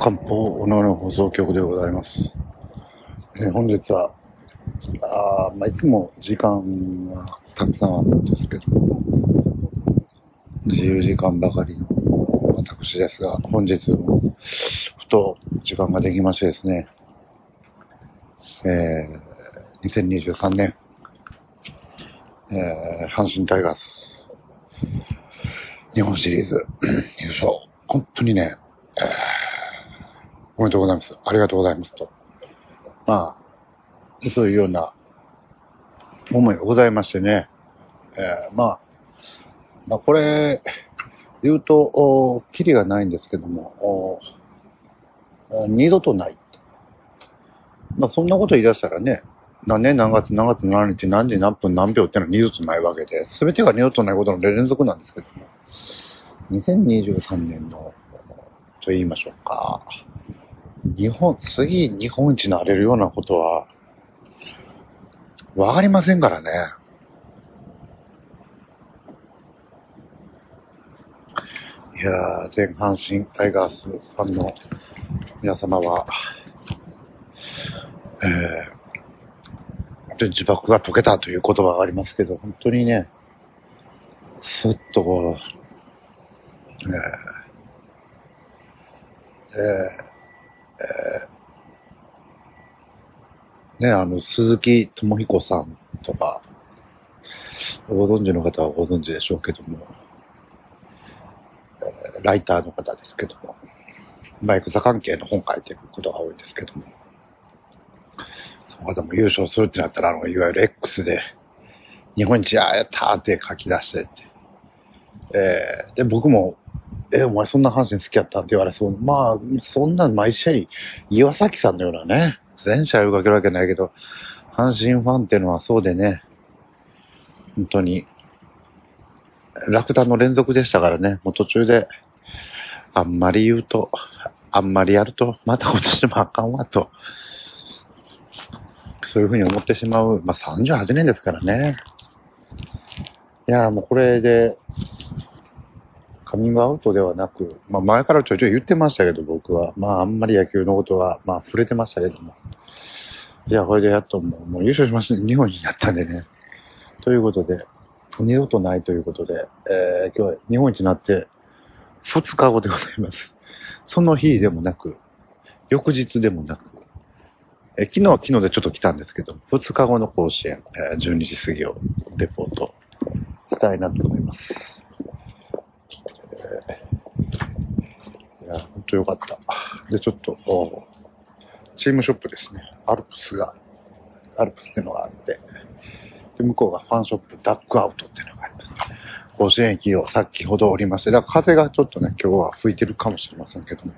漢方のの放送局でございます。えー本日は、あまあ、いつも時間がたくさんあるんですけど、自由時間ばかりの私ですが、本日もふと時間ができましてですね、えー、2023年、えー、阪神タイガース、日本シリーズ優勝、本当にね、えーおめでとうございます。ありがとうございますと。まあ、そういうような思いがございましてね。えーまあ、まあこれ、言うと、おキリがないんですけども、お二度とない。まあそんなこと言い出したらね、何年何月何月何日何時何分何秒ってのは二度とないわけで、すべてが二度とないことの連続なんですけども、2023年の、と言いましょうか、日本、次日本一になれるようなことは、わかりませんからね。いやー、全阪神タイガースファンの皆様は、えー、で自爆が解けたという言葉がありますけど、本当にね、すっとこう、えー、えーえーね、あの、鈴木智彦さんとか、ご存知の方はご存知でしょうけども、えライターの方ですけども、バイク座関係の本を書いてることが多いんですけども、その方も優勝するってなったら、あの、いわゆる X で、日本一ややったーって書き出してって、えーで、僕も、え、お前そんな阪神好きやったって言われそう。まあ、そんな毎試合、岩崎さんのようなね、全試合追いかけるわけないけど、阪神ファンっていうのはそうでね、本当に、落胆の連続でしたからね、もう途中で、あんまり言うと、あんまりやると、また今年もあかんわと、そういうふうに思ってしまう。まあ38年ですからね。いや、もうこれで、カミングアウトではなく、まあ前からちょいちょい言ってましたけど、僕は。まああんまり野球のことは、まあ触れてましたけども。いや、これでやっともうもう優勝しました。日本一になったんでね。ということで、二度とないということで、えー今日は日本一になって2日後でございます。その日でもなく、翌日でもなく、えー昨日は昨日でちょっと来たんですけど、2日後の甲子園、えー12時過ぎをレポートしたいなと思います。いや、本当よかった。で、ちょっと、おチームショップですね。アルプスが、アルプスっていうのがあって、で、向こうがファンショップダックアウトっていうのがあります。甲子園駅を先ほど降りまして、だから風がちょっとね、今日は吹いてるかもしれませんけども。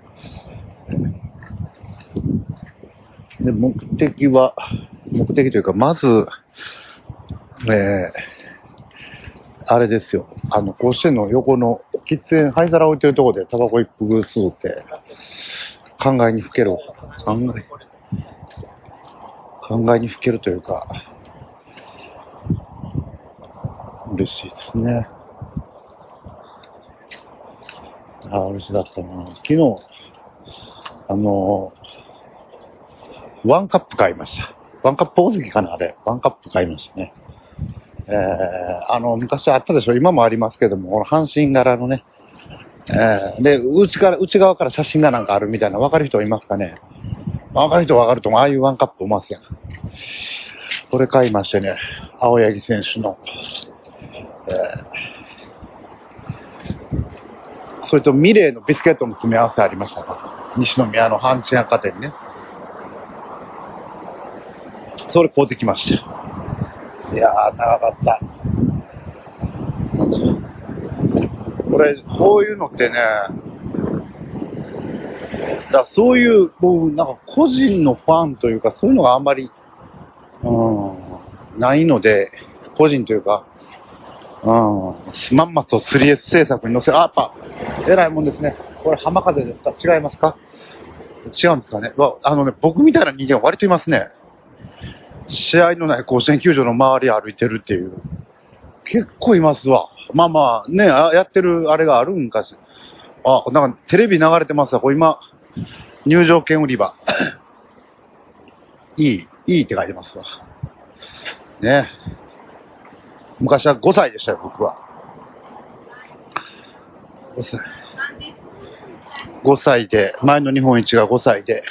えで、目的は、目的というか、まず、えーあれですよ。あの、甲子園の横の喫煙、灰皿置いてるとこでタバコ一服吸うて、考えにふける。考え、考えにふけるというか、嬉しいですね。ああ、嬉しかったな。昨日、あの、ワンカップ買いました。ワンカップ大関かなあれ。ワンカップ買いましたね。えー、あの、昔あったでしょ今もありますけども、この阪神柄のね、えー、で、内から、内側から写真がなんかあるみたいな、わかる人いますかね？わかる人わかると思う。ああいうワンカップうますやん。これ買いましてね、青柳選手の、えー、それとミレーのビスケットの詰め合わせありましたか？西宮の阪神百貨店ね。それ買うてきました。いやー、長かった。これ、こういうのってね、だそういう、こう、なんか個人のファンというか、そういうのがあんまり、うん、ないので、個人というか、うん、まんまと 3S 制作に載せる。あ、やっぱ、偉いもんですね。これ浜風ですか？違いますか？違うんですかね？わあのね、僕みたいな人間は割といますね。試合のない甲子園球場の周り歩いてるっていう。結構いますわ。まあまあ、ね、あやってるあれがあるんかし。あ、なんかテレビ流れてますわ。今、入場券売り場。いい、いいって書いてますわ。ね。昔は5歳でしたよ、僕は。5歳。5歳で、前の日本一が5歳で、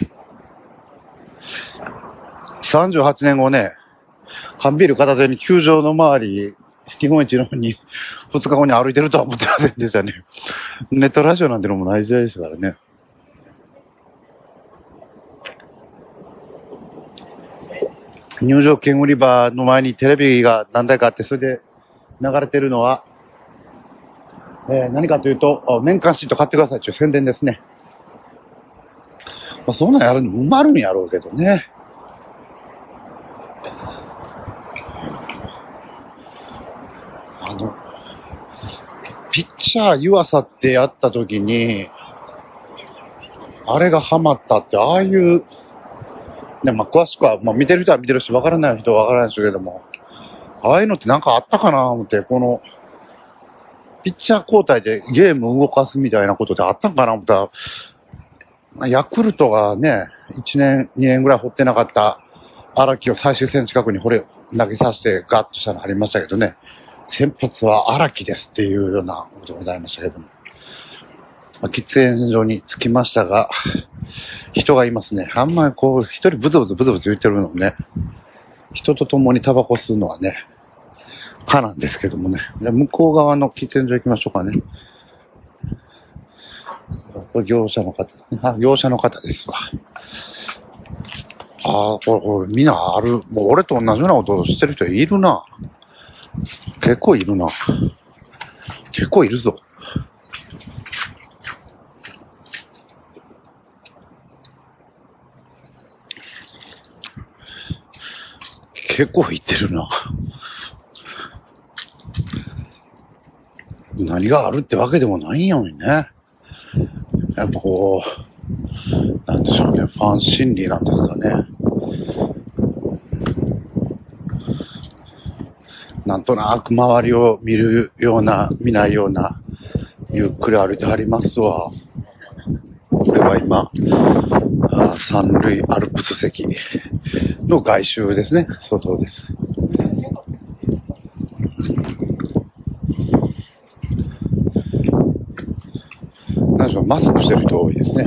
38年後ね、缶ビール片手に球場の周り、日本一の方に2日後に歩いてるとは思ってませんでしたね。ネットラジオなんてのもない時代ですからね。入場券売り場の前にテレビが何台かあって、それで流れてるのは、えー、何かというと、年間シート買ってくださいという宣伝ですね。まあ、そんなんやるの埋まるんやろうけどね。あの、ピッチャー湯浅ってやった時に、あれがハマったって、ああいう、ね、まあ、詳しくは、まあ、見てる人は見てるし、わからない人はわからないですけども、ああいうのってなんかあったかな思って、この、ピッチャー交代でゲーム動かすみたいなことってあったんかな思ったら、ヤクルトがね、1年、2年ぐらい掘ってなかった荒木を最終戦近くに掘れ、投げさせてガッとしたのありましたけどね、先発は荒木ですっていうようなことでございましたけども。まあ、喫煙所に着きましたが、人がいますね。あんまりこう、一人ブツブツブツブツ言ってるのね、人と共にタバコ吸うのはね、かなんですけどもね。で向こう側の喫煙所行きましょうかね。これ業者の方ですね。あ、業者の方ですわ。ああ、これ、これ、みんなある。もう俺と同じようなことをしてる人いるな。結構いるな。結構いるぞ。結構いってるな。何があるってわけでもないんやのにね。やっぱこう、なんでしょうね、ファン心理なんですかね。なんとなく周りを見るような、見ないような、ゆっくり歩いてはりますわ。これは今、あ三塁アルプス席の外周ですね。外です。何でしょう、マスクしてる人多いですね。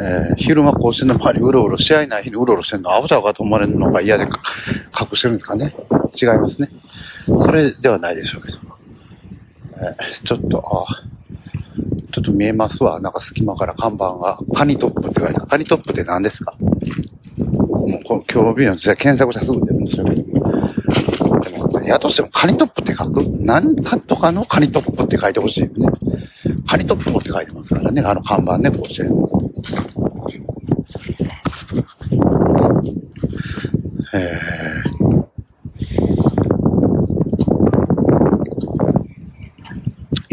えー、昼間甲子園の周りうろうろ、試合ない日にうろうろしてるの、アウターかと思われるのが嫌で隠してるんですかね。違いますね。それではないでしょうけど。え、ちょっと、あちょっと見えますわ。なんか隙間から看板が、カニトップって書いてある。カニトップって何ですか？もうこ今日日の時代検索者すぐ出るんですよ。でも、やとしてもカニトップって書く？何かとかのカニトップって書いてほしいよね。カニトップって書いてますからね、あの看板ね、甲子園。えー、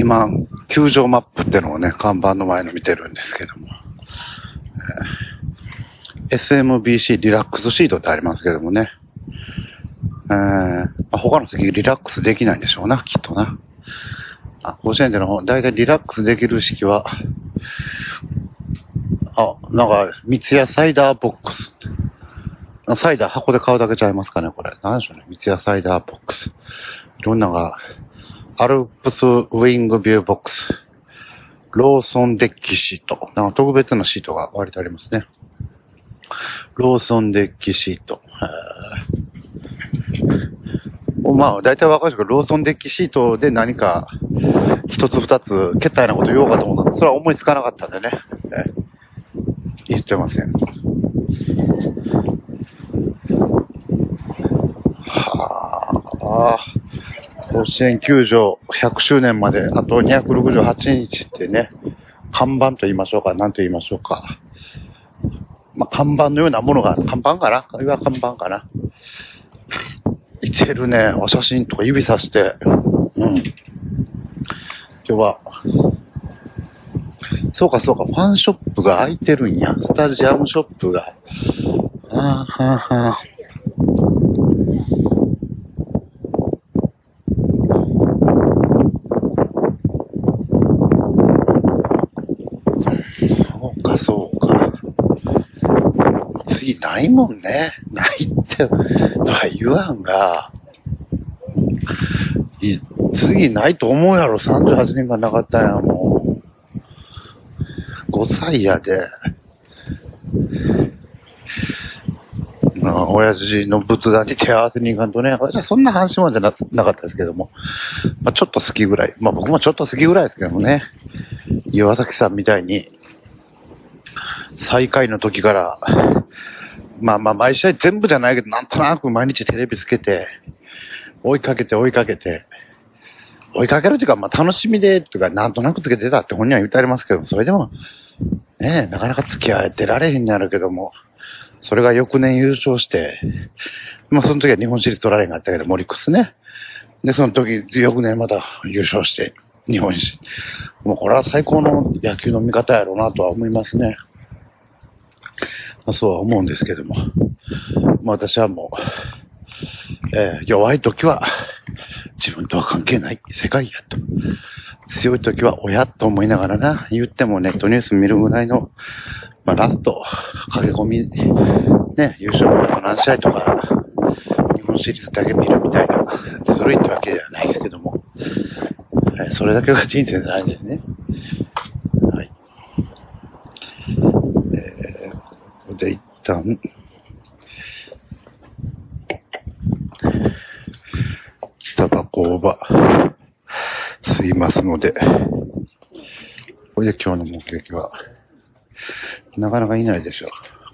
今、球場マップってのをね、看板の前の見てるんですけども。えー、SMBC リラックスシートってありますけどもね。えー、他の席リラックスできないんでしょうな、きっとな。あ、甲子園での、だいたいリラックスできる式は、あ、なんか、三ツ矢サイダーボックス。サイダー箱で買うだけちゃいますかね、これ。何でしょうね。三ツ矢サイダーボックス。いろんなが、アルプスウィングビューボックス。ローソンデッキシート。なんか特別なシートが割とありますね。ローソンデッキシート。まあ、大体わかるけど、ローソンデッキシートで何か、一つ二つ、けったいなこと言おうかと思ったそれは思いつかなかったんでね。言ってません。はあ、甲子園球場100周年まであと268日ってね、看板と言いましょうか、何と言いましょうか。まあ、看板のようなものが、看板かな？今看板かないてるね。お写真とか指さして。うん。今日は、そうかそうか、ファンショップが開いてるんや。スタジアムショップが。はあ、はあ、はあ。そうか、そうか。次ないもんね。ないって、とは言わんが、い次ないと思うやろ。38年間なかったんや、もう。5歳やで。まあ、親父の仏壇に手合わせに行かんとね、私はそんな話もじゃななかったですけども、まあ、ちょっと好きぐらい。まあ僕もちょっと好きぐらいですけどもね、岩崎さんみたいに、最下位の時から、まあまあ毎試合全部じゃないけど、なんとなく毎日テレビつけて、追いかけて追いかけて、追いかけるというか、まあ楽しみで、とか、なんとなくつけてたって本人は言ってありますけど、それでも、ねえ、なかなか付き合えてられへんになるけども、それが翌年優勝して、まあその時は日本シリーズ取られへんかったけど、モリックスね。で、その時、翌年また優勝して、日本シリーズ。もうこれは最高の野球の見方やろうなとは思いますね。まあ、そうは思うんですけども。まあ私はもう、えー弱い時は自分とは関係ない世界やと。強い時は親と思いながらな、言ってもネットニュース見るぐらいの、まあラスト、駆け込み、ね、優勝までの何試合とか、日本シリーズだけ見るみたいな、ずるいってわけではないですけども、はい、それだけが人生じゃないですね。はい。えー、ここで一旦、タバコをば、吸いますので、これで今日の目的は、なかなかいないでしょ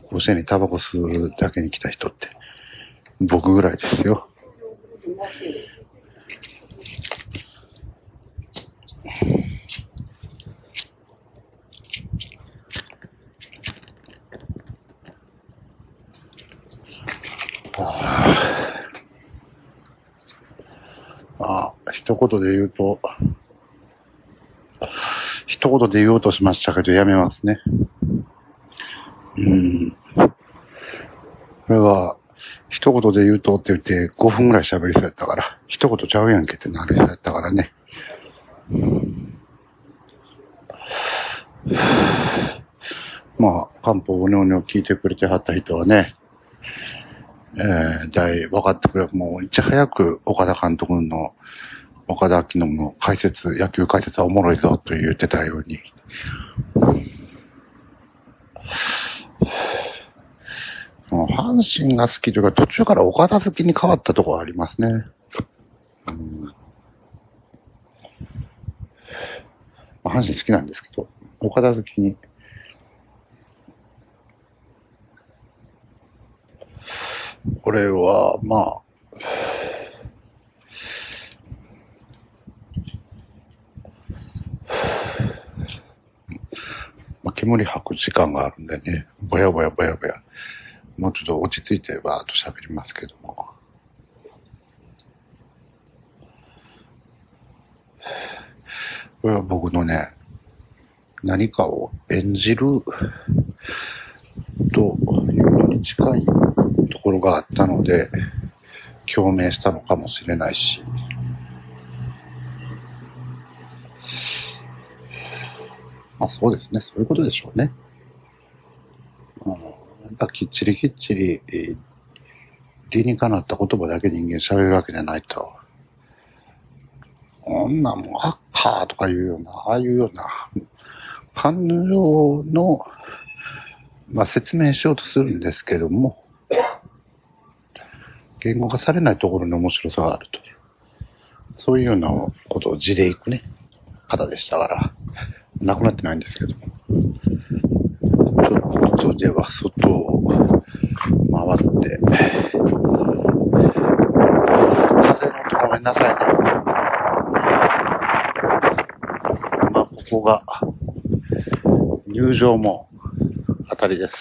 う。甲子園にタバコ吸うだけに来た人って、僕ぐらいですよ。ああ、一言で言うと、一言で言おうとしましたけど、やめますね。うん。これは、一言で言うとって言って5分ぐらい喋りそうやったから、一言ちゃうやんけってなる人やったからね。まあ、漢方おねおねを聞いてくれてはった人はね、えー、大分かってくれ、もういち早く岡田監督の、岡田明の解説、野球解説はおもろいぞと言ってたように、もう阪神が好きというか、途中から岡田好きに変わったところありますね。うんまあ阪神好きなんですけど、岡田好きに。これは、まあ、まあ、煙吐く時間があるんでね、ぼやぼやぼやぼや、もうちょっと落ち着いてバーっと喋りますけども。これは僕のね、何かを演じるというのに近いところがあったので、共鳴したのかもしれないし、まあそうですね、そういうことでしょうね。うん、やっぱきっちりきっちり、えー理にかなった言葉だけ人間喋るわけじゃないと。こんなんもう、ハッカーとかいうような、ああいうような、感情の、まあ説明しようとするんですけども、言語化されないところに面白さがあるという。そういうようなことを字でいくね、方でしたから、亡くなってないんですけども。ちょっとでは外を回って、風の音ごめんなさいね。まあ、ここが、入場もあたりです。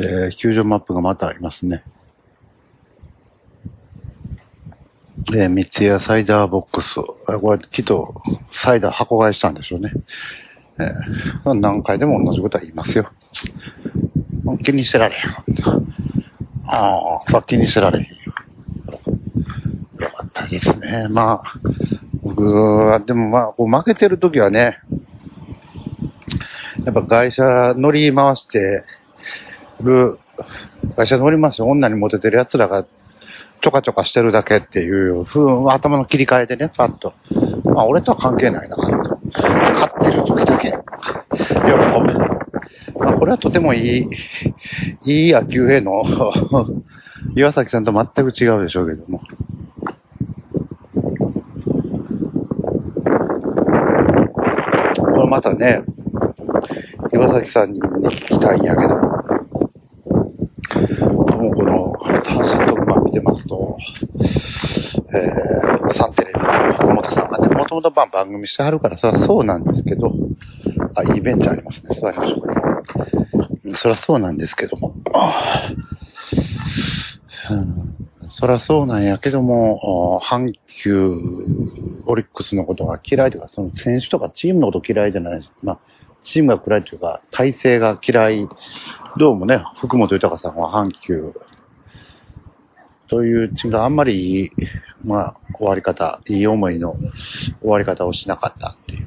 えー、球場マップがまたありますね。えー、三ツ矢サイダーボックス。これ、きっと、サイダー箱買いしたんでしょうね。えー、何回でも同じことは言いますよ。気にしてられへん。ああ、さ気にしてられへんよ。かったですね。まあ、僕は、でもまあ、こう負けてる時はね、やっぱ会社乗り回して、る会社におりますよ。女にモテてる奴らがちょかちょかしてるだけっていう風頭の切り替えでね、パッと。まあ俺とは関係ないな。買ってる時だけ。喜ぶ。まあこれはとてもいい、いい野球への 岩崎さんと全く違うでしょうけども。これまたね、岩崎さんに聞きたいんやけど、もうこの、阪神特番見てますと、えー、サンテレビの福本さんがね、もともと番組してはるから、そりゃそうなんですけど、あ、いいベンチありますね。座りましょうかね。そりゃそうなんですけども。うん、そりゃそうなんやけども、阪急、オリックスのことが嫌いとか、その選手とかチームのこと嫌いじゃない。まあ、チームが嫌いというか、体制が嫌い。どうもね、福本豊さんは阪急というチームがあんまりいい、まあ、終わり方、いい思いの終わり方をしなかったっていう。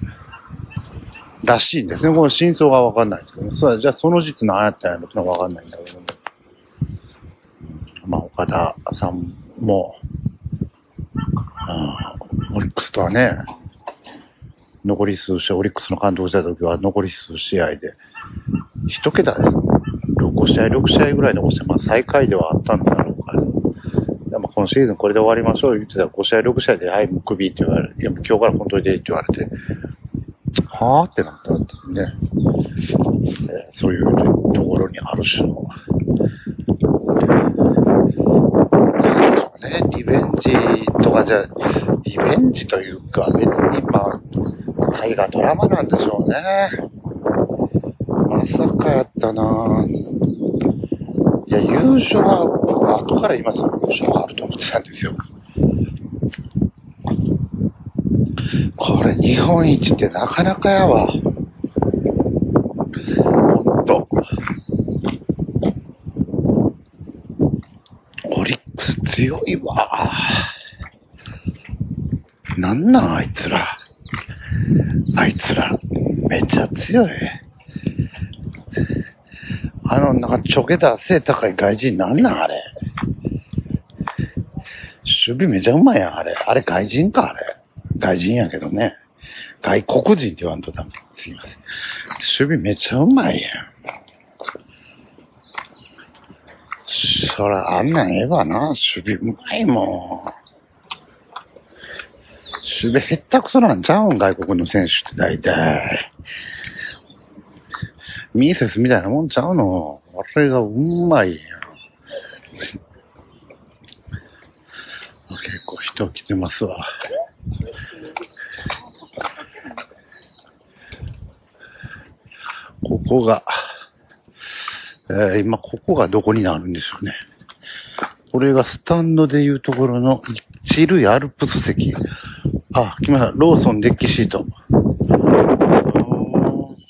らしいんですね。この真相がわかんないですけど、ね、じゃあその実何やったんやろってのはわかんないんだけどね。まあ、岡田さんも、あオリックスとはね、残り数試合、オリックスの監督した時は残り数試合で、一桁です。5試合、6試合ぐらい残して、まあ最下位ではあったんだろうから。でも今シーズンこれで終わりましょう言ってたら5試合、6試合で、はい、もうクビって言われて、いや、今日から本当にでって言われて、はぁってなったってね、えー、そういうところにある種の、ね、リベンジとかじゃ、リベンジというか、別にまあ、大河ドラマなんでしょうね。まさかやったなぁ。いや、優勝は、僕後から言いますよ。優勝はあると思ってたんですよ。これ日本一ってなかなかやわ。ほんと。オリックス強いわ。なんなんあいつら。あいつら、めっちゃ強い。あの、なんかちょけた背高い外人なんなんあれ。守備めちゃうまいやん、あれ。あれ外人か、あれ。外人やけどね。外国人って言わんとダメ。すいません。守備めちゃうまいやん。そら、あんなんええわな。守備うまいもん。守備へったくそなんちゃうん外国の選手って大体。ミーセスみたいなもんちゃうの。あれがうまいやん。結構人来てますわ。ここが、えー、今ここがどこになるんでしょうね。これがスタンドでいうところの一塁アルプス席。あ、来ました。ローソンデッキシート。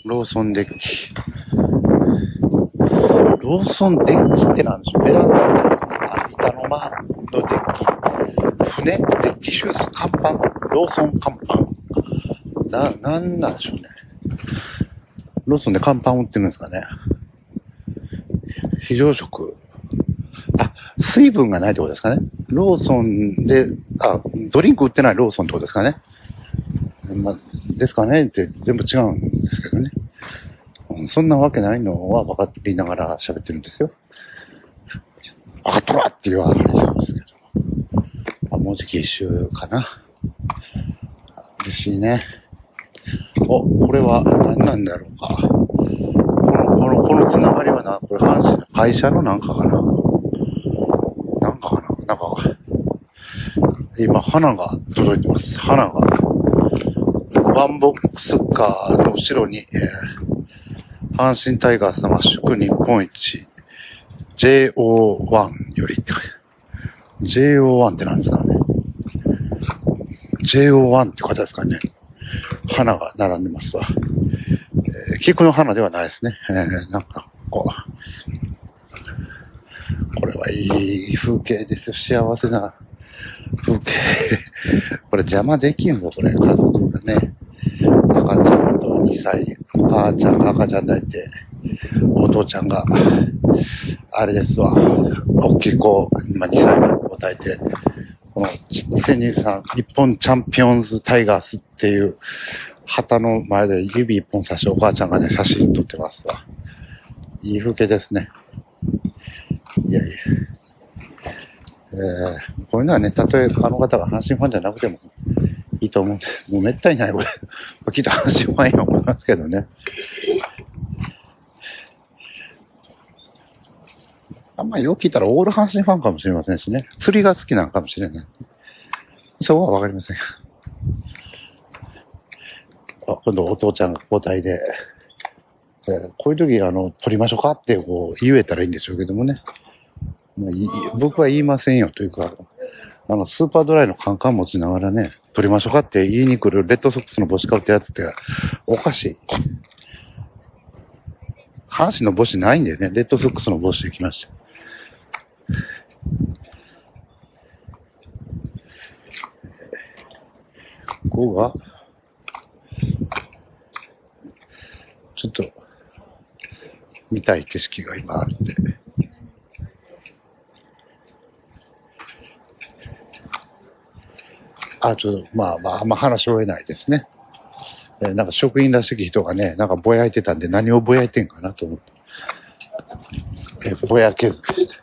ローソンデッキ。ローソンデッキってなんでしょうベランダあ、板の間のデッキ。船デッキシューズ看板ローソン看板な、なんなんでしょうね。ローソンで看板売ってるんですかね。非常食。あ、水分がないってことですかね。ローソンで、あ、ドリンク売ってないローソンってことですかね。まですかねって全部違うんですけどね。そんなわけないのは分かりながら喋ってるんですよ。分かったわって言われるんですけど。あ、もうじき一周かな。嬉しいね。お、これは何なんだろうか。この、この、このつながりはな、これ阪神の会社のなんかかな。なんかかななんか、今、花が届いてます。花が。ワンボックスカーの後ろに、えー、阪神タイガース様祝日本一 JO1 よりって書いてある。JO1 って何ですかね ?JO1 って方ですかね花が並んでますわ。えー、菊の花ではないですね。えー、なんか、こう。これはいい風景ですよ。幸せな風景。これ邪魔できんぞ、これ。家族がね。赤ちゃんと2歳、母ちゃんが赤ちゃん抱いて、お父ちゃんが、あれですわ、大きい子、今2歳の子抱いて、この2023日本チャンピオンズタイガースっていう旗の前で指一本差しお母ちゃんがね、写真撮ってますわ。いい風景ですね。いやいや。えー、こういうのはね、たとえあの方が阪神ファンじゃなくてもいいと思うんで、もうめったにないこれ。きっと阪神ファンや思いますけどね。あんまりよく聞いたらオール阪神ファンかもしれませんしね。釣りが好きなのかもしれない。そこはわかりません。あ今度お父ちゃんが交代で、えーこういう時、あの、取りましょうかってこう言えたらいいんでしょうけどもね。まあ、い僕は言いませんよというか、あの、スーパードライのカンカン持ちながらね、取りましょうかって言いに来るレッドソックスの帽子かぶってやつっておかしい。阪神の帽子ないんでね、レッドソックスの帽子で来ました。ここが、ちょっと、見たい景色が今あるんで。あ、ちょっと、まあまあ、あんま話を終えないですね。えーなんか職員らしき人がね、なんかぼやいてたんで何をぼやいてんかなと思って。えーぼやけずでした。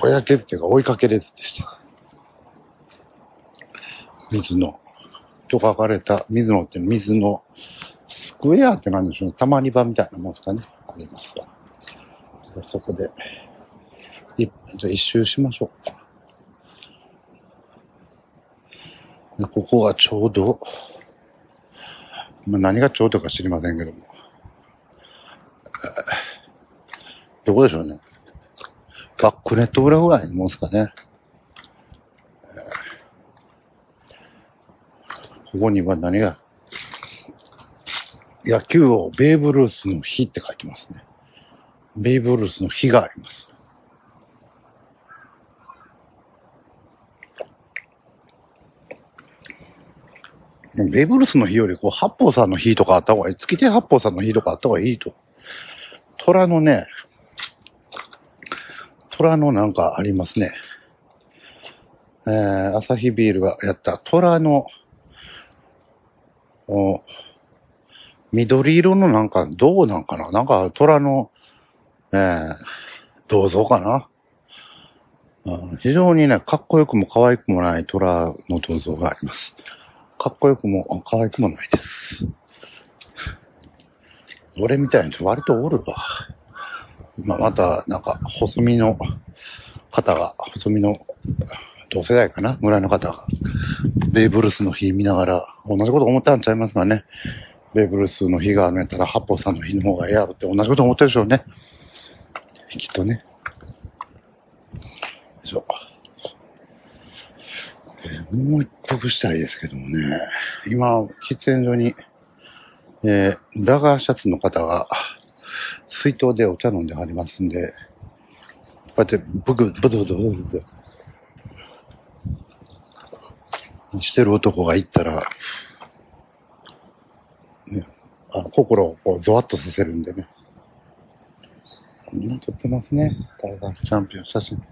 ぼやけずっていうか追いかけれずでした。水野と書かれた、水野って水のスクエアって何でしょうね。たまに場みたいなもんですかね。ありますわ。そこで、いじゃあ一周しましょう。でここがちょうど、まあ、何がちょうどか知りませんけども。どこでしょうね。バックネット裏ぐらいのもんですかね。ここには何が、野球をベーブ・ルースの日って書いてますね。ベーブ・ルースの日があります。ベーブ・ルースの日より、こう、八方さんの日とかあった方がいい。月手八方さんの日とかあった方がいいと。虎のね、虎のなんかありますね。えー、朝日ビールがやった虎の、お緑色のなんか、どうなんかななんか虎の、えー、銅像かな、うん非常にね、かっこよくも可愛くもない虎の銅像があります。かっこよくも可愛くもないです。俺みたいに割とおるわ。今また、なんか、細身の方が、細身の同世代かな？ぐらいの方が、ベーブ・ルースの日見ながら、同じこと思ったんちゃいますかね。ベーブ・ルースの日があるんやったら、八方さんの日の方がええやろって同じこと思ってるでしょうね。きっとね。よいしょ。もう一服したいですけどもね。今、喫煙所に、えーラガーシャツの方が、水筒でお茶飲んではりますんで、こうやってブクブツブツブツブツブツしてる男が行ったら、ね、あの心をこうゾワッとさせるんでね。みんな撮ってますね。タイガースチャンピオン写真。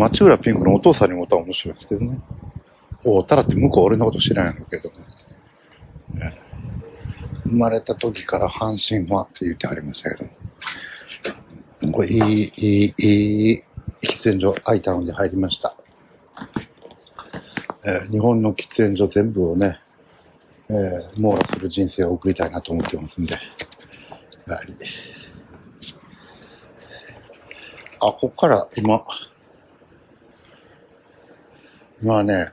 町浦ピンクのお父さんにもたら面白いですけどね。おたらって向こう俺のこと知らないのけどね。生まれた時から阪神ファンって言ってありましたけど。これ、いい、いい、いい、喫煙所空いたので入りました。えー日本の喫煙所全部をね、えー網羅する人生を送りたいなと思ってますんで。やはり。あ、ここから今、まあね、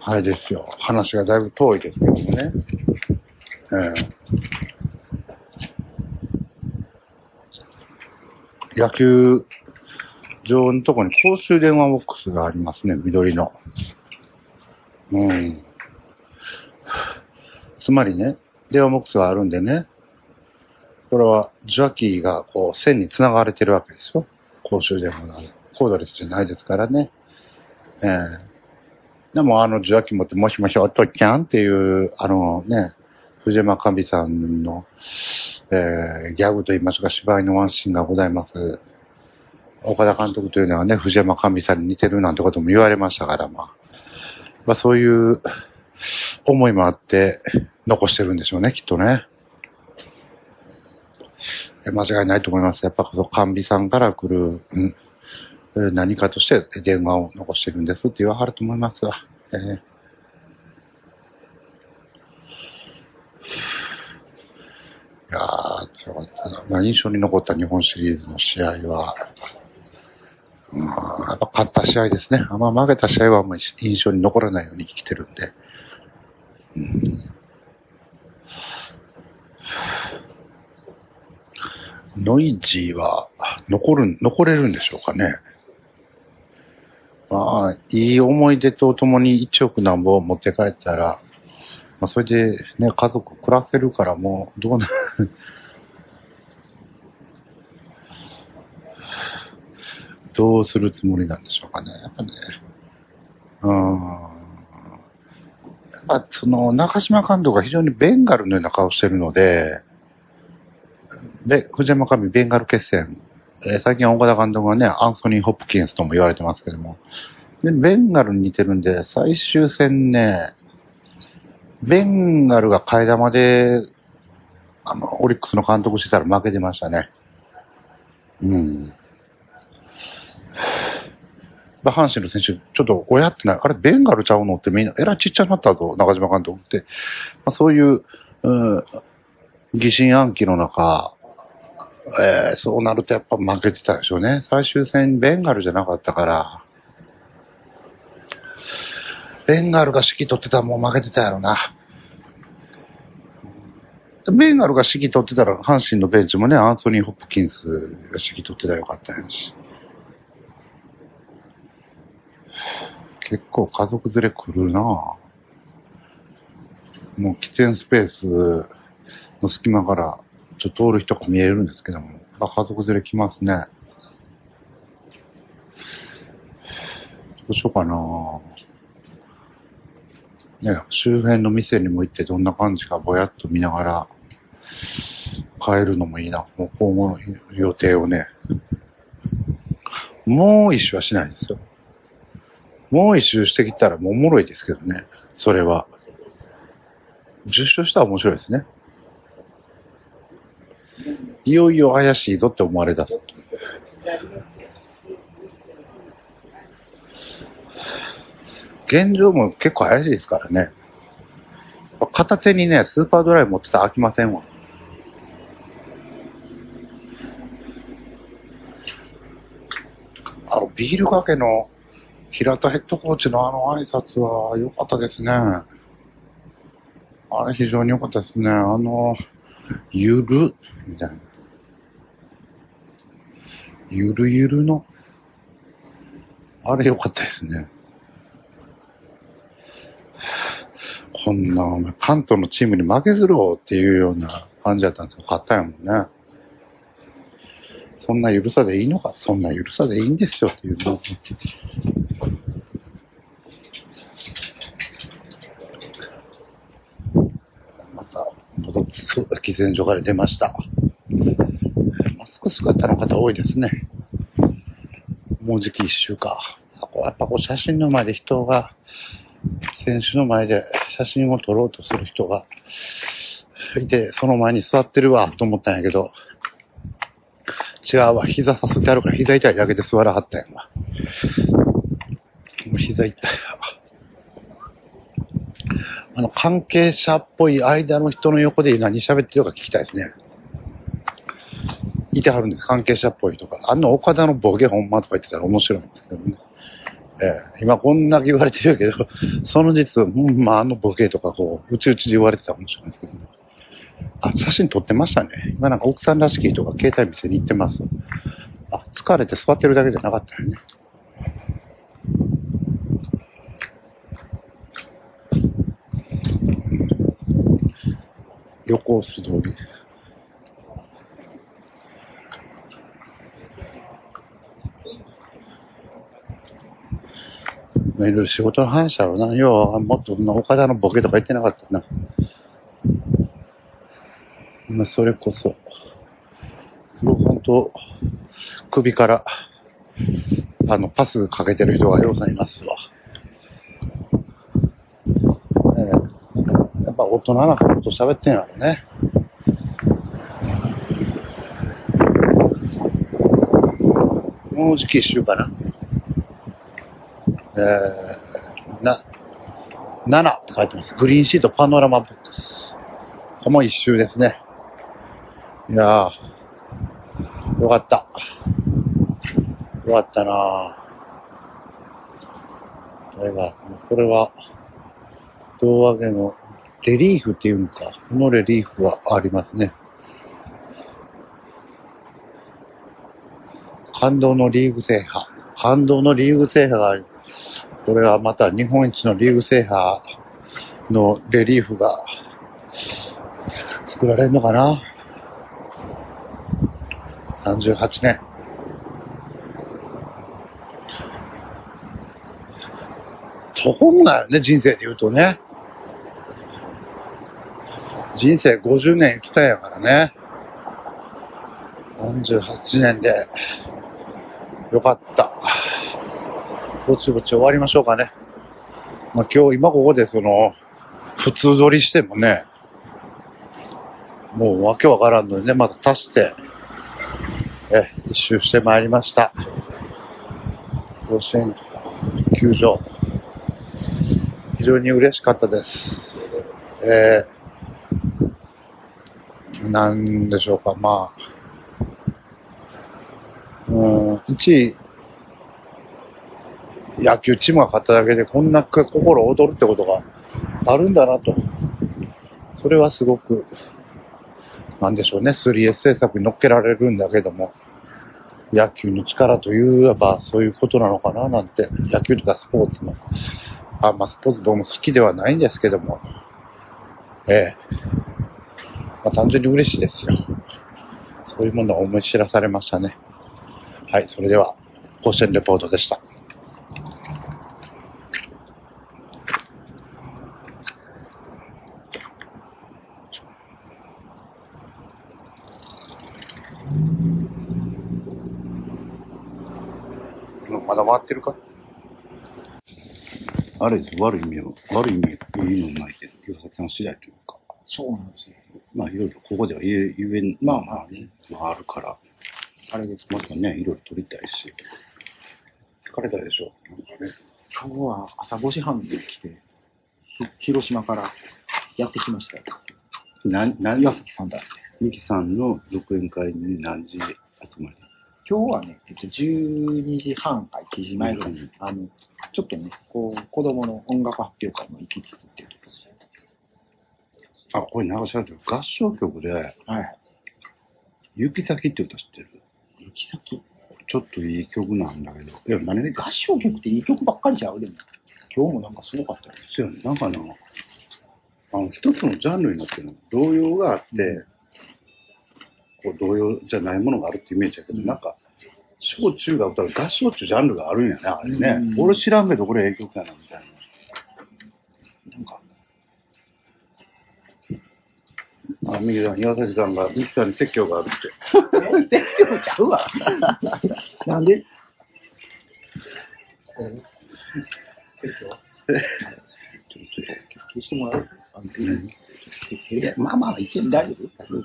あれですよ。話がだいぶ遠いですけどもね。ええ野球場のとこに公衆電話ボックスがありますね、緑の。うん。つまりね、電話ボックスがあるんでね、これは受話器がこう線に繋がれてるわけですよ。公衆電話がコードレスじゃないですからね。ええでもあの受話器持って、もしもしおとっちゃんっていう、あのね、藤山かみさんの、えー、ギャグと言いますか、芝居のワンシーンがございます。岡田監督というのはね、藤山かみさんに似てるなんてことも言われましたから、まあ、まあそういう思いもあって残してるんでしょうね、きっとね。間違いないと思います。やっぱこの甘美さんから来る、うん、何かとして電話を残してるんですって言わはると思いますわ。えーいやー、強かった。まあ、印象に残った日本シリーズの試合は、うん、やっぱ勝った試合ですね。あんま負けた試合はあんまり印象に残らないように生きてるんで。うん、ノイジーは残る、残れるんでしょうかね。まあ、いい思い出とともに1億なんぼ持って帰ったら、まあ、それでね、家族暮らせるからもう、どうな、どうするつもりなんでしょうかね。やっぱね。うん。やっぱその、中島監督が非常にベンガルのような顔してるので、で、藤山神ベンガル決戦。えー、最近岡田監督がね、アンソニー・ホップキンスとも言われてますけども。で、ベンガルに似てるんで、最終戦ね、ベンガルが替え玉で、あの、オリックスの監督してたら負けてましたね。うん。阪神の選手、ちょっと親ってない、あれ、ベンガルちゃうのってみんな、えらちっちゃになったぞ、中島監督って。まあ、そういう、うん、疑心暗鬼の中、えー、そうなるとやっぱ負けてたでしょうね。最終戦、ベンガルじゃなかったから、ベンガルが指揮取ってたらもう負けてたやろな。ベンガルが指揮取ってたら、阪神のベンチもね、アンソニー・ホップキンスが指揮取ってたらよかったやんし。結構家族連れ来るなもう喫煙スペースの隙間からちょっと通る人が見えるんですけども、家族連れ来ますね。どうしようかなね、周辺の店にも行ってどんな感じかぼやっと見ながら帰るのもいいな。もう今後の予定をね。もう一周はしないですよ。もう一周してきたらもうおもろいですけどね。それは。10周したら面白いですね。いよいよ怪しいぞって思われ出す。現状も結構怪しいですからね。片手にね、スーパードライ持ってたら飽きませんわ。あの、ビールかけの平田ヘッドコーチのあの挨拶は良かったですね。あれ非常に良かったですね。あの、ゆる、みたいな。ゆるゆるの、あれ良かったですね。こんな、お前関東のチームに負けずろうっていうような感じだったんですよ。勝ったんやもんね。そんな許さでいいのか？そんな許さでいいんですよっていうの。また、戻って喫煙所から出ました。マスク姿の方多いですね。もうじき一週か。やっぱこう写真の前で人が選手の前で写真を撮ろうとする人がいて、その前に座ってるわと思ったんやけど、違うわ、膝させてあるから膝痛いだけで座らはったやんわ。もう膝痛い。あの、関係者っぽい間の人の横で何喋ってるか聞きたいですね。いてはるんです、関係者っぽいとか。あの岡田のボケほんまとか言ってたら面白いんですけどね。ええ、今こんな言われてるけど、その実、うん、まあ、あのボケとかこう、うちうちで言われてたかもしれないですけどね。あ、写真撮ってましたね。今なんか奥さんらしき人が携帯店に行ってます。あ、疲れて座ってるだけじゃなかったよね。横須通り。まあ、いろいろ仕事の話だろうな。要は、もっと岡田のボケとか言ってなかったな。まあ、それこそ、すごく本当、首から、あの、パスかけてる人がようさんいますわ。人なこと喋ってんやろね。もうじき一周かな。えー、な、7って書いてます。グリーンシートパノラマボックス。これも一周ですね。いやー、よかった。よかったなぁ。これが、これは、胴上げのレリーフっていうのか。このレリーフはありますね。感動のリーグ制覇。感動のリーグ制覇が、これはまた日本一のリーグ制覇のレリーフが作られるのかな ?38 年。途方だよね、人生で言うとね。人生50年生きたんやからね。38年で、よかった。ぼちぼち終わりましょうかね。まあ今日、今ここでその、普通撮りしてもね、もうわけわからんのでね、また足して、え、一周してまいりました。甲子園球場。非常に嬉しかったです。えー、なんでしょうか、まあ、うん、1位、野球チームが勝っただけでこんな心躍るってことがあるんだなと。それはすごく、なんでしょうね、3S 政策に乗っけられるんだけども、野球の力といわばそういうことなのかななんて、野球とかスポーツの、あ、まあスポーツ僕も好きではないんですけども、ええ。まあ単純に嬉しいですよ。そういうものを思い知らされましたね。はい、それでは、甲子園レポートでした。まだ回ってるか？あれです悪い意味を、悪い意味、いいのないけど、岩崎さん次第というか、そうなんですね。まあいろいろここでは言え、言えん、まあまあね、まああるから、あれです。またね、いろいろ撮りたいし、疲れたでしょ？なんかね、今日は朝5時半で来て、ひ広島からやってきましたよ。な、何岩崎サンダースです。ミキさんの独演会に何時集まり？今日はね、えっと、12時半か1時前ぐらいに、うんあの、ちょっとね、こう、子供の音楽発表会も行きつつっていうとこあ、これ流されてる合唱曲で。はい。行き先って歌知ってる？行き先。ちょっといい曲なんだけど。いや、何？でか合唱曲っていい曲ばっかりちゃう？でも。今日もなんかすごかったよ。そうやねなんかな、あの、一つのジャンルになってるの。童謡があって、こう童謡じゃないものがあるってイメージだけど、うんなんか、小中が歌う合唱ってジャンルがあるんやね、あれね。うん俺知らんけど、これええ曲やな、みたいな。なんか、あ、右さん、岩崎さんが、ミキさんに説教があるって。全然ちゃうわ。なんで？ちょっと消してもらうあのうんいやまあまあ、一応大丈夫大丈夫。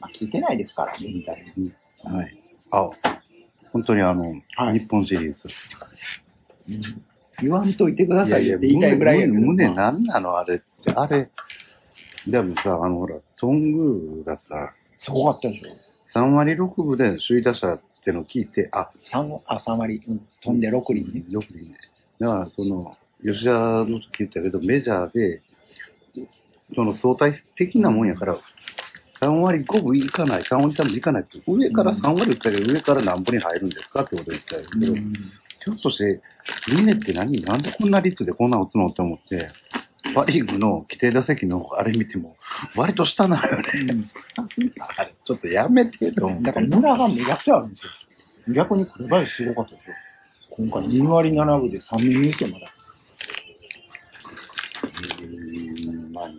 まあ、聞いてないですからね、みたいな。はい。あ、本当にあの、はい日本シリーズ。うん言わんといてくださいよって言いたいぐらいやけど。胸、胸まあなんなの？あれって。あれ、でもさ、あのほら、トングがさ、すごかったでしょ。3割6分で首位打者ってのを聞いて、あ、三あ、3割、うん、飛んで6厘ね。よくね。だから、その、吉田の時言ったけど、メジャーで、その相対的なもんやから、3割5分いかない、3割3分いかないって、上から3割打ったけど、上から何分に入るんですかってこと言ったけど、うんひょっとして、峰って何？なんでこんな率でこんな打つのって思って、パ・リーグの規定打席のあれ見ても、割と下なのよね。うん、あれ、ちょっとやめて。だから村がめちゃくちゃあるんですよ。逆に紅林すごかったですよ。今回2割7分で3人入てまだ。うん、まあ、ね、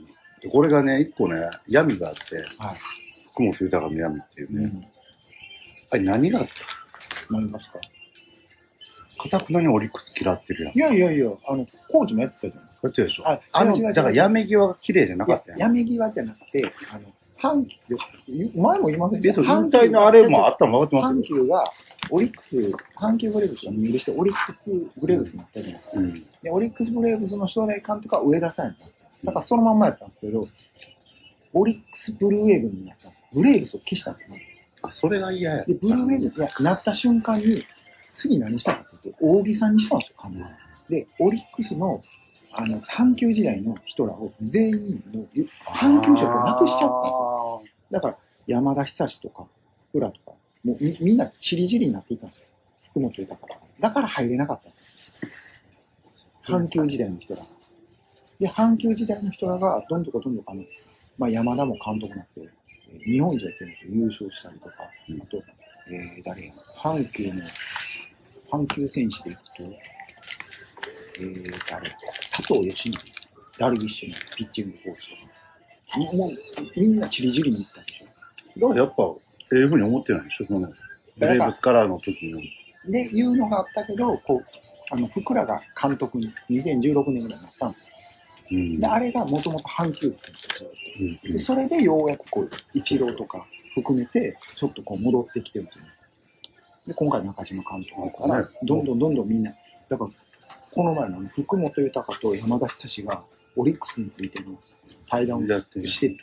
これがね、一個ね、闇があって、はい、福本豊の闇っていうね。うん、あれ何があった？なりますかかたくなにオリックス嫌ってるやん。いやいやいや、あの、コーチもやってたじゃないですか。やってでしょああの、だからやめ際が綺麗じゃなかったやん。やめ際じゃなくて、あの、阪急、前も言いませんで、そう、引阪急退のあれもあったの分かってます阪よ。急が、オリックス、阪急ブレーブスが入部して、オリックスブレーブスになったじゃないですか。うん。で、オリックスブレーブスの初代監督は上田さんやったんですよ。だからそのまんまやったんですけど、オリックスブルーウェーブになったんですよ。ブレーブスを消したんですよ、まずあ、それが嫌や。で、ブルーウェーブになった瞬間に、次何したかというと、大木さんにしたんですよ、監督。で、オリックスの、あの、阪急時代の人らを全員もう、阪急色をなくしちゃったんですよ。だから、山田久志とか、浦とか、もうみみんなチリジリになっていたんですよ。福本豊から。だから入れなかったんですよ。阪急時代の人らが。で、阪急時代の人らが、どんどんどんどんあの、まあ、山田も監督になって、日本一やってるんで。優勝したりとか、あと、えー、誰や、阪急の、阪急選手でいくと、えー、誰？佐藤義則、ダルビッシュのピッチングコーチとか。もう、もうみんなチリジリに行ったでしょ？だからやっぱ、ええふうに思ってないでしょ、その、ブレーブスカラーの時の。で、いうのがあったけど、こう、あの、福良が監督に2016年ぐらいになったんですうん。で、あれがもともと阪急だったんですようんで、それでようやくこう、一郎とか含めて、ちょっとこう戻ってきてるんですよね。で、今回中島監督からね、どんどんどんどんみんな、だから、この前の福本豊と山田久志が、オリックスについての対談をだって、して。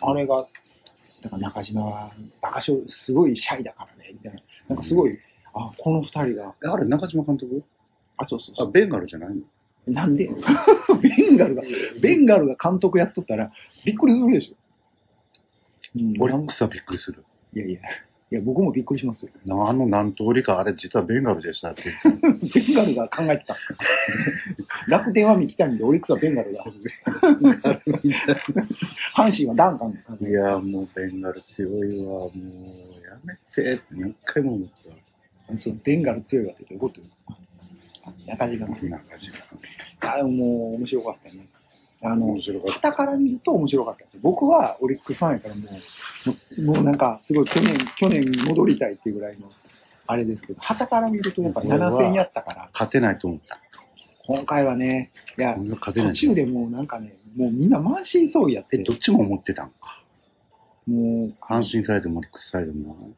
あれが、だから中島は、バカ症、すごいシャイだからね、みたいな。なんかすごい、あ、この二人が、あれ、中島監督？あ、そうそうそあ、う。ベンガルじゃないの？なんで？ベンガルが、ベンガルが監督やっとったら、びっくりするでしょ。うん、オリックスはびっくりする。いやいや、いや、僕もびっくりしますよ。なあの何通りか、あれ実はベンガルでしたって言って。ベンガルが考えてた。楽天は三木谷で、オリックスはベンガルが。阪神はダンカンいや、もうベンガル強いわ。もう、やめてって何回も思った。た。そう、ベンガル強いわって言って怒ってる。あ中島が。中島。あもう面白かったよね。あの。旗から見ると面白かったですよ。僕はオリックスファンやからもう、もうもうなんかすごい去年、去年に戻りたいっていうぐらいの、あれですけど、旗から見るとやっぱ7戦やったから、勝てないと思った。今回はね、いや、勝てない途中でもうなんかね、もうみんな満身創痍やっえ、て、どっちも思ってたんか。もう、阪神サイドもオリックスサイドも。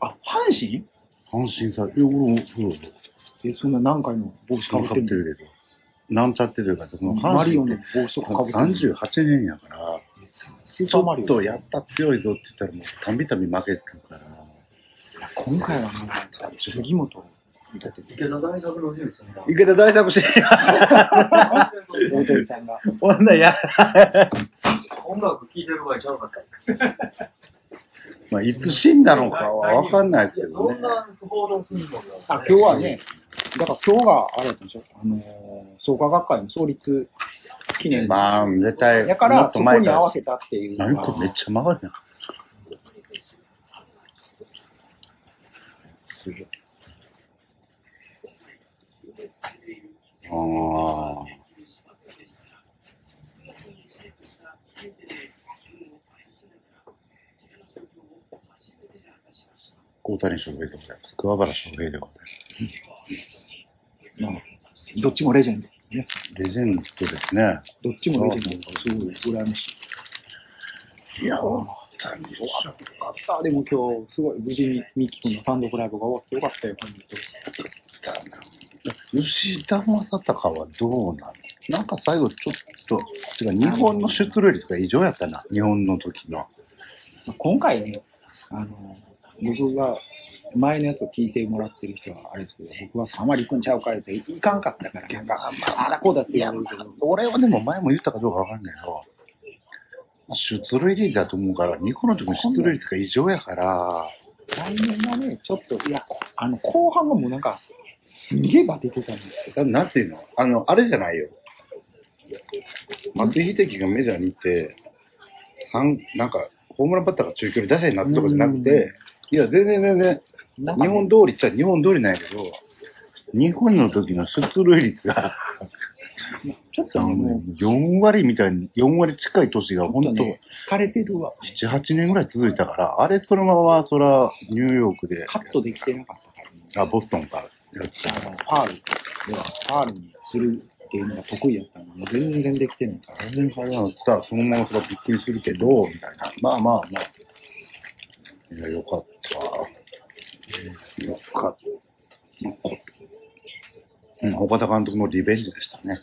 あ、阪神？阪神サイド、いや、俺もそうだ。え、そんな何回の帽子かぶってんの？かぶってるけど。なんちゃってるかって、そのマリって帽子とかかぶってんの38年やから、スーちパーマリオ。ょっとやった強いぞって言ったらもうたびたび負けるから。いや今回はもう、杉本池田大作のニュースが。池田大作して大谷さんが、女や。音楽聴いてる場合ちゃうかった。まあ、いつ死んだのかはわかんないですけどね。あ、今日はね、だから今日があれでしょ？あのー、創価学会の創立記念日。まあ、絶対、やから、もっとそこに合わせたっていうのが。何これめっちゃ曲がるやん。すごいああ。大谷翔平でございます。桑原翔平でございままあ、どっちもレジェンド。ね。す。レジェンドですね。どっちもレジェンド。すごい羨ましい。いや、大よ谷翔かった。でも今日、すごい無事にミキ君の単独ライブが終わってよかったよ、本平。吉田正尚はどうなの？なんか最後ちょっと、てか日本の出塁率が異常やったな。日本の時の。当。今回ね、あの、僕が前のやつを聞いてもらってる人はあれですけど、僕は3割くんちゃうか言うて、いかんかったから、なんか、あだこうだってや、言われるけど、俺はでも前も言ったかどうかわかんないけど、出塁率だと思うから、日本の時の出塁率が異常やから、来年はね、ちょっと、いや、あの、後半がもうなんか、すんげえバテてたんですよ。ななんていうのあの、あれじゃないよ。松井秀喜がメジャーに行って、三なんか、ホームランバッターが中距離打者になったとかじゃなくて、いや、全然全然、日本通りっちゃ日本通りなんやけど、日本の時の出塁率が ちょっとね、もう、4割みたいに、4割近い年が本当ほんとね、疲れてるわ。7、8年ぐらい続いたから、あれそのまま、そら、ニューヨークで、カットできてなかったから、あ、ボストンか、やってたあの、パールでは、パールにするっていうのが得意やったのに、全然できてないから。全然彼だったら、そのままそれはびっくりするけど、みたいな。まあまあまあ。いや、よかった。よかった。うん、岡田監督のリベンジでしたね。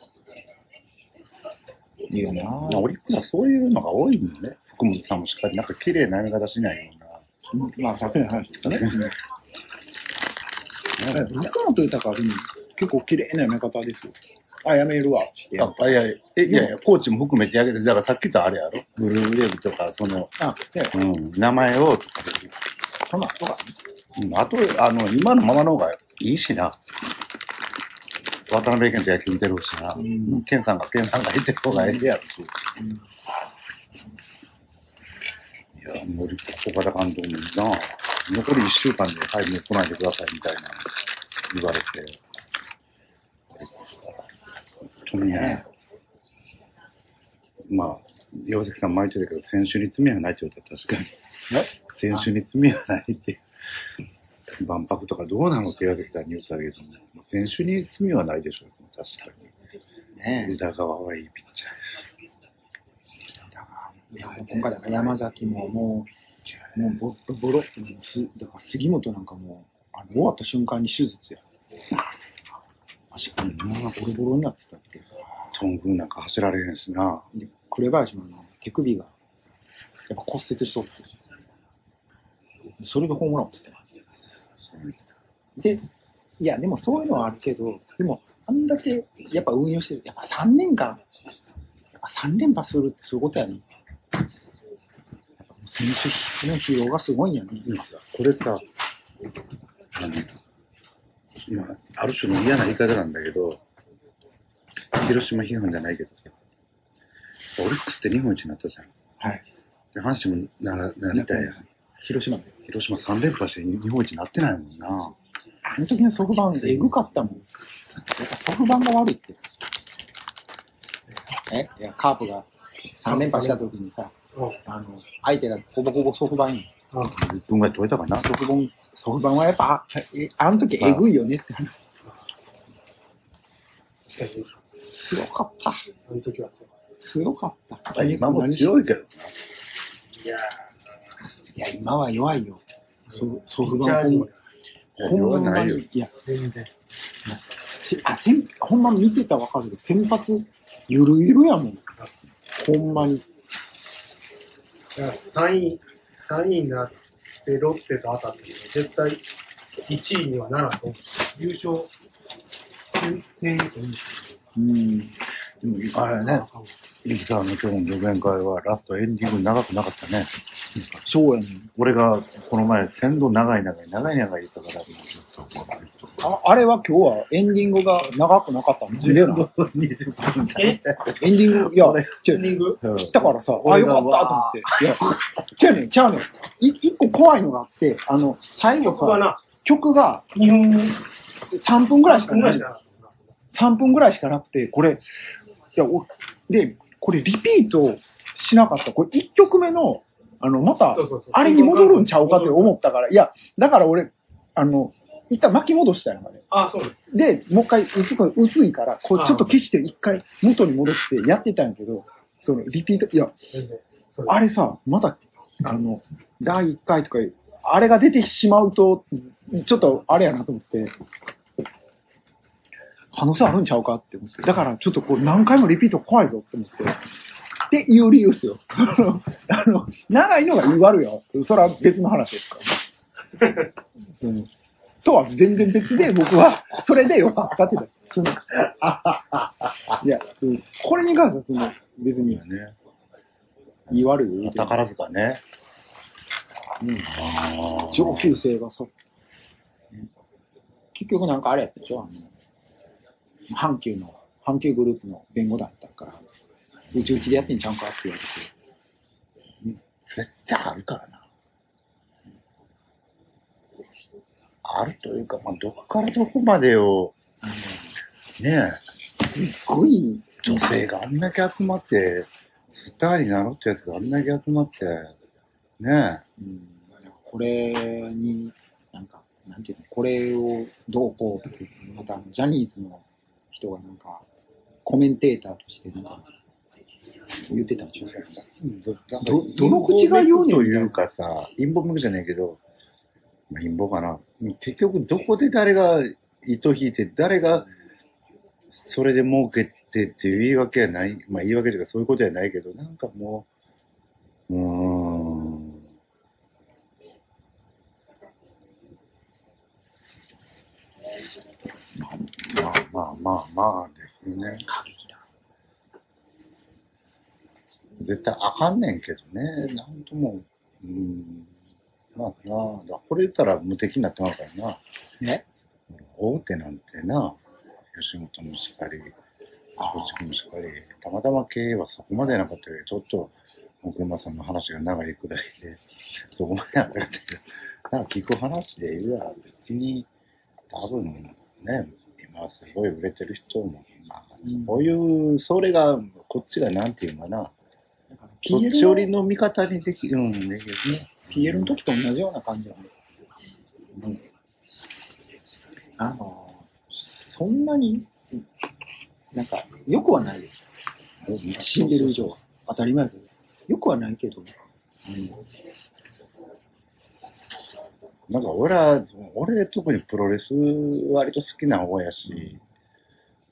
いいよなまあ、オリックスはそういうのが多いんだね。福本さんもしっかり、なんか綺麗な読み方しないような。うんまあ、さっきの話ですよね。うん中本豊はでも結構綺麗な読み方ですよ。あ、やめるわ。あ、いやいや、えいやいや、コーチも含めてやげて、だからさっき言ったあれやろブルーウェーブとか、その、あ、で、うん、名前を、とかその後が、うん、あと、あの、今のままの方がいいしな。渡辺健と野球見てるしな。ん健さんが、健さんがいてる方がええやろし。いや、もう、岡田監督にな、残り1週間で、はい、もう来ないでください、みたいな、言われて。本当にね、まあ、岩崎さん前言ってたけど、選手に罪はないって言ったら確かに。選手に罪はないって。万博とかどうなのって岩崎さんに言ったけども、まあ選手に罪はないでしょう、確かに。ね宇田川はいいピッチャいや、今回だから山崎ももう、もうボロボロ、もうすだから杉本なんかもう、あの終わった瞬間に手術や。足がボロボロになってたって。トングなんか走られへんしな。で、紅林もあの手首が、やっぱ骨折しとって。それでホームラン打ってたよで、いや、でもそういうのはあるけど、でも、あんだけ、やっぱ運用してる、やっぱ3年間、やっぱ3連覇するってそういうことやね。選手の疲労がすごいんやね。これさ、あの、今、ある種の嫌な言い方なんだけど、広島批判じゃないけどさ、オリックスって日本一になったじゃん。はい。で阪神もならなりたいやん。広島で。広島3連覇して日本一になってないもんな。あの時のソフバンエグかったもん。やっぱソフバンが悪いって。えいや、カープが3連覇した時にさ、あの、相手がほぼほぼソフバンやん1分ぐらい取れたかな？ソフバン、ソフバンはやっぱ、あえあの時えぐいよねって話。確かに、強かった。あの時はそう。強かった。今も強いけどな。いやいや、今は弱いよ。ソソー、フピッチャー陣がバンほんま、ほん弱ないや、全然。せあ、せん、ほんま見てたらわかるけど、先発、ゆるゆるやもん。ほんまに。いや3位、3位になってロッテと当たっても絶対1位にはならんと思う。優勝、点点といいうん。でもあれね、リキさんの今日の独演会はラストエンディング長くなかったね。そうやねん。俺がこの前、鮮度長い長い長い長い言ったから、もうちょっとああれは今日はエンディングが長くなかったんでな。20分え？エンディング、いや、ちエンディングうん切ったからさ、あ、よかったと思って。いや、ちゃうねん、ちゃうねん。い一個怖いのがあって、あの、最後さ、曲はな、曲が2分3分ぐらいしかない分ぐらいし。かなかった3分ぐらいしかなくて、これ、いや、おで、これリピートしなかった。これ1曲目の、あの、また。あれに戻るんちゃうかって思ったから、いや、だから俺、あの、一回巻き戻したよ、あれ。あ、そうね。で、もう一回薄く、薄いから、こうあちょっと消して一回元に戻ってやってたんやけど、そのリピート、いや、あれさ、まだ、あの、第1回とか、あれが出てしまうと、ちょっとあれやなと思って、可能性あるんちゃうかって思って。だからちょっとこう何回もリピート怖いぞって思って。っていう理由ですよ。あの、長いのが悪いよ。それは別の話ですから、ね。そのとは全然別で僕は、それでよかったって言った。そのいや、これに関してはその別にね。言い悪いよ宝塚ね。うん上級生がさ、結局なんかあれやったでしょ？あの、阪急の、阪急グループの弁護団だったから、うちうちでやってんちゃうかって言われて、絶対あるからな。あるというか、まあ、どっからどこまでを、ねえ、すっごい、女性があんだけ集まって、スターになろうってやつがあんだけ集まって、ねうん、これに、なんか、なんていうの、これをどうこうって、またジャニーズの人がなんか、コメンテーターとしてなんか、言ってたんでしょえ。どどどの口が言うというかさ、陰謀めくじゃないけど、まあ、陰謀かな。結局どこで誰が糸引いて、誰がそれで儲けてっていう言い訳はない、まあ言い訳というかそういうことはないけど、なんかもう、うーん。まあまあまあまあですね。過激だ。絶対あかんねんけどね。なんとも。うん。まあなだこれ言ったら無敵になってまうからな。ね大手なんてな、吉本もしっかり、松竹もしっかり、たまたま経営はそこまでなかったけど、ちょっと、奥山さんの話が長いくらいで、そこまでなかったけど、なんか聞く話で言うわ、別に、多分ね、今すごい売れてる人も、まあ、うんこういう、それが、こっちがなんていうのかな、PL の、の味方にできる、うん、できるね。PL の時と同じような感じなんで。うん。あの、そんなに、なんか、よくはないよ。死んでる以上は。当たり前だけど。よくはないけど、うん。なんか俺は、俺特にプロレス割と好きな方やし、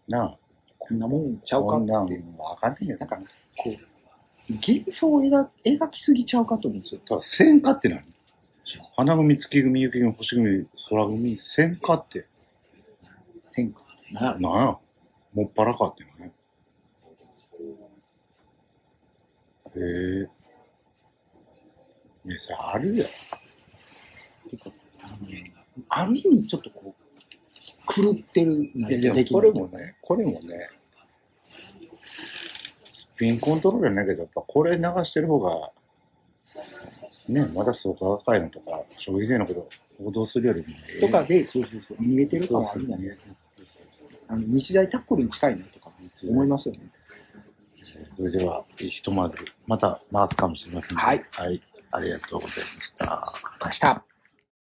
なあ、こんなもんちゃうかこんなんっていう。わかんないよ。なんか、こう、幻想を描描きすぎちゃうかと思うんですよ。ただ、戦火って何？花組、月組、雪組、星組、空組、戦火って、戦火ってななんや？もっぱらかってね。へえ。いや、さ、あるよ。てかあのある意味ちょっとこう、狂ってるないや、でも出来これもね、これもね、スピンコントロールやないけど、やっぱこれ流してる方が、ね、まだ創価学会のとか、消費税のこと報道するよりもね、とかで、そうそうそう、逃げてる感はあるんじゃないあの日大タックルに近いなとか思いますよね。それでは、ひとまず、また回すかもしれません、はい。はい。ありがとうございました。明日。